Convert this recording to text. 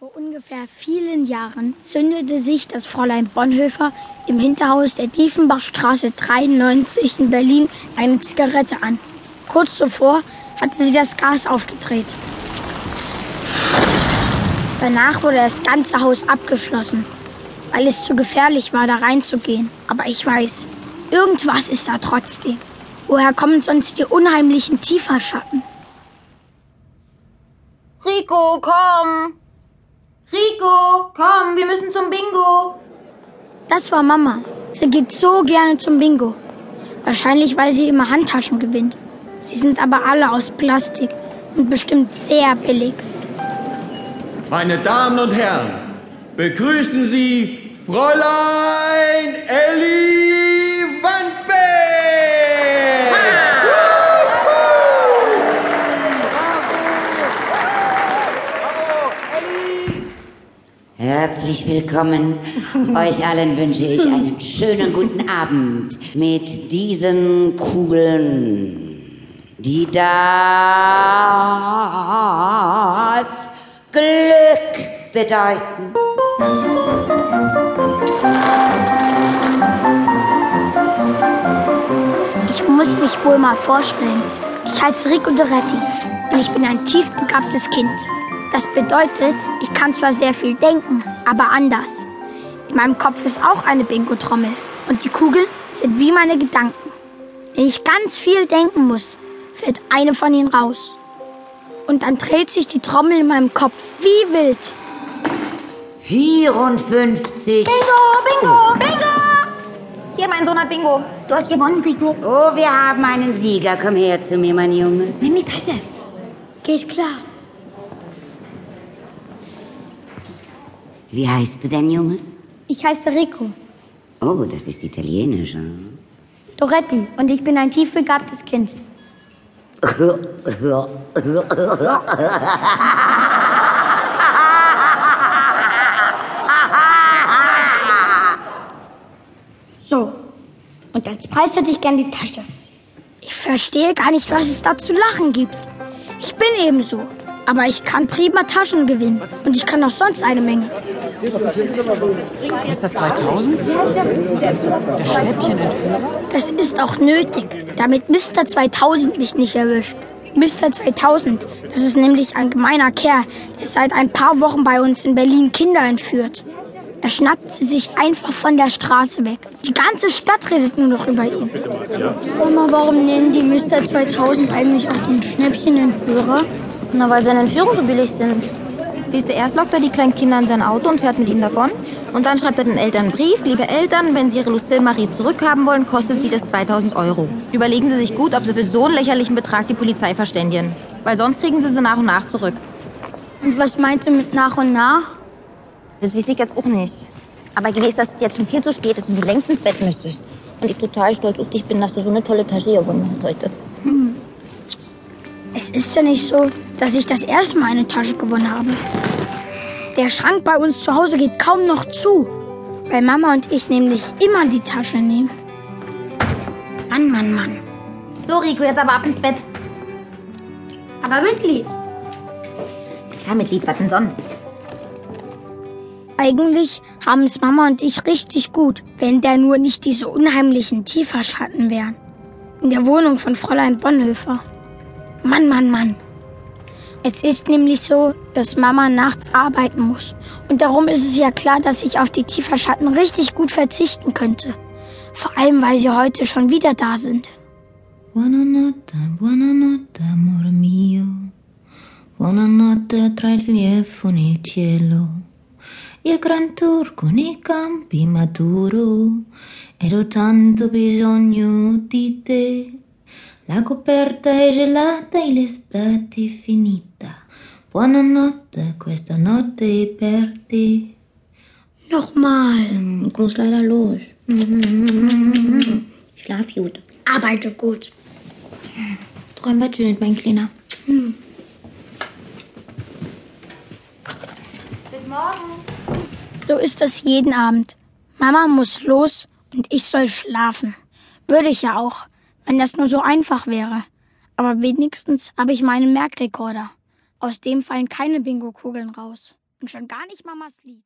Vor ungefähr vielen Jahren zündete sich das Fräulein Bonhoeffer im Hinterhaus der Diefenbachstraße 93 in Berlin eine Zigarette an. Kurz zuvor hatte sie das Gas aufgedreht. Danach wurde das ganze Haus abgeschlossen, weil es zu gefährlich war, da reinzugehen. Aber ich weiß, irgendwas ist da trotzdem. Woher kommen sonst die unheimlichen Tieferschatten? Rico, komm! Rico, komm, wir müssen zum Bingo. Das war Mama. Sie geht so gerne zum Bingo. Wahrscheinlich, weil sie immer Handtaschen gewinnt. Sie sind aber alle aus Plastik und bestimmt sehr billig. Meine Damen und Herren, begrüßen Sie Fräulein Elli Herzlich willkommen. Euch allen wünsche ich einen schönen guten Abend mit diesen Kugeln, die das Glück bedeuten. Ich muss mich wohl mal vorstellen. Ich heiße Rico Doretti und ich bin ein tief begabtes Kind. Das bedeutet, ich kann zwar sehr viel denken, aber anders. In meinem Kopf ist auch eine Bingo-Trommel und die Kugeln sind wie meine Gedanken. Wenn ich ganz viel denken muss, fällt eine von ihnen raus. Und dann dreht sich die Trommel in meinem Kopf wie wild. 54. Bingo, Bingo, Bingo! Hier, mein Sohn hat Bingo. Du hast gewonnen, Rico. Oh, wir haben einen Sieger. Komm her zu mir, mein Junge. Nimm die Tasche. Geht klar. Wie heißt du denn, Junge? Ich heiße Rico Oh, das ist italienisch. Hm? Doretti und ich bin ein tief begabtes Kind. So, und als Preis hätte ich gern die Tasche. Ich verstehe gar nicht, was es da zu lachen gibt. Ich bin eben so. Aber ich kann prima Taschen gewinnen. Und ich kann auch sonst eine Menge. Mr. 2000? Der Schnäppchenentführer? Das ist auch nötig, damit Mr. 2000 mich nicht erwischt. Mr. 2000, das ist nämlich ein gemeiner Kerl, der seit ein paar Wochen bei uns in Berlin Kinder entführt. Er schnappt sie sich einfach von der Straße weg. Die ganze Stadt redet nur noch über ihn. Mama, warum nennen die Mr. 2000 eigentlich auch den Schnäppchenentführer? Na, weil seine Entführungen so billig sind. Wisst ihr, erst lockt er die kleinen Kinder in sein Auto und fährt mit ihnen davon. Und dann schreibt er den Eltern einen Brief. Liebe Eltern, wenn Sie Ihre Lucille Marie zurückhaben wollen, kostet sie das 2000 Euro. Überlegen Sie sich gut, ob Sie für so einen lächerlichen Betrag die Polizei verständigen. Weil sonst kriegen Sie sie nach und nach zurück. Und was meint ihr mit nach und nach? Das weiß ich jetzt auch nicht. Aber gewiss, dass es jetzt schon viel zu spät ist und du längst ins Bett müsstest. Und ich total stolz auf dich bin, dass du so eine tolle Tasche gewonnen hast heute. Es ist ja nicht so, dass ich das erste Mal eine Tasche gewonnen habe. Der Schrank bei uns zu Hause geht kaum noch zu, weil Mama und ich nämlich immer die Tasche nehmen. Mann, Mann, Mann. So, Rico, jetzt aber ab ins Bett. Aber mit Lied. Klar, mit Lied, was denn sonst? Eigentlich haben es Mama und ich richtig gut, wenn da nur nicht diese unheimlichen Tieferschatten wären. In der Wohnung von Fräulein Bonhoeffer. Mann, Mann, Mann. Es ist nämlich so, dass Mama nachts arbeiten muss. Und darum ist es ja klar, dass ich auf die Tieferschatten richtig gut verzichten könnte. Vor allem, weil sie heute schon wieder da sind. Buonanotte, buonanotte, amor mio. Buonanotte tra il liefo nel cielo. Il gran turco nei campi maturo. Ed ho tanto bisogno di te. La coperta è gelata e l'estate è finita. Buonanotte, questa notte è per te. Nochmal. Muss leider los. Schlaf gut. Arbeite gut. Träum was schön, mein Kleiner. So ist das jeden Abend. Mama muss los und ich soll schlafen. Würde ich ja auch, wenn das nur so einfach wäre. Aber wenigstens habe ich meinen Merkrekorder. Aus dem fallen keine Bingo-Kugeln raus. Und schon gar nicht Mamas Lied.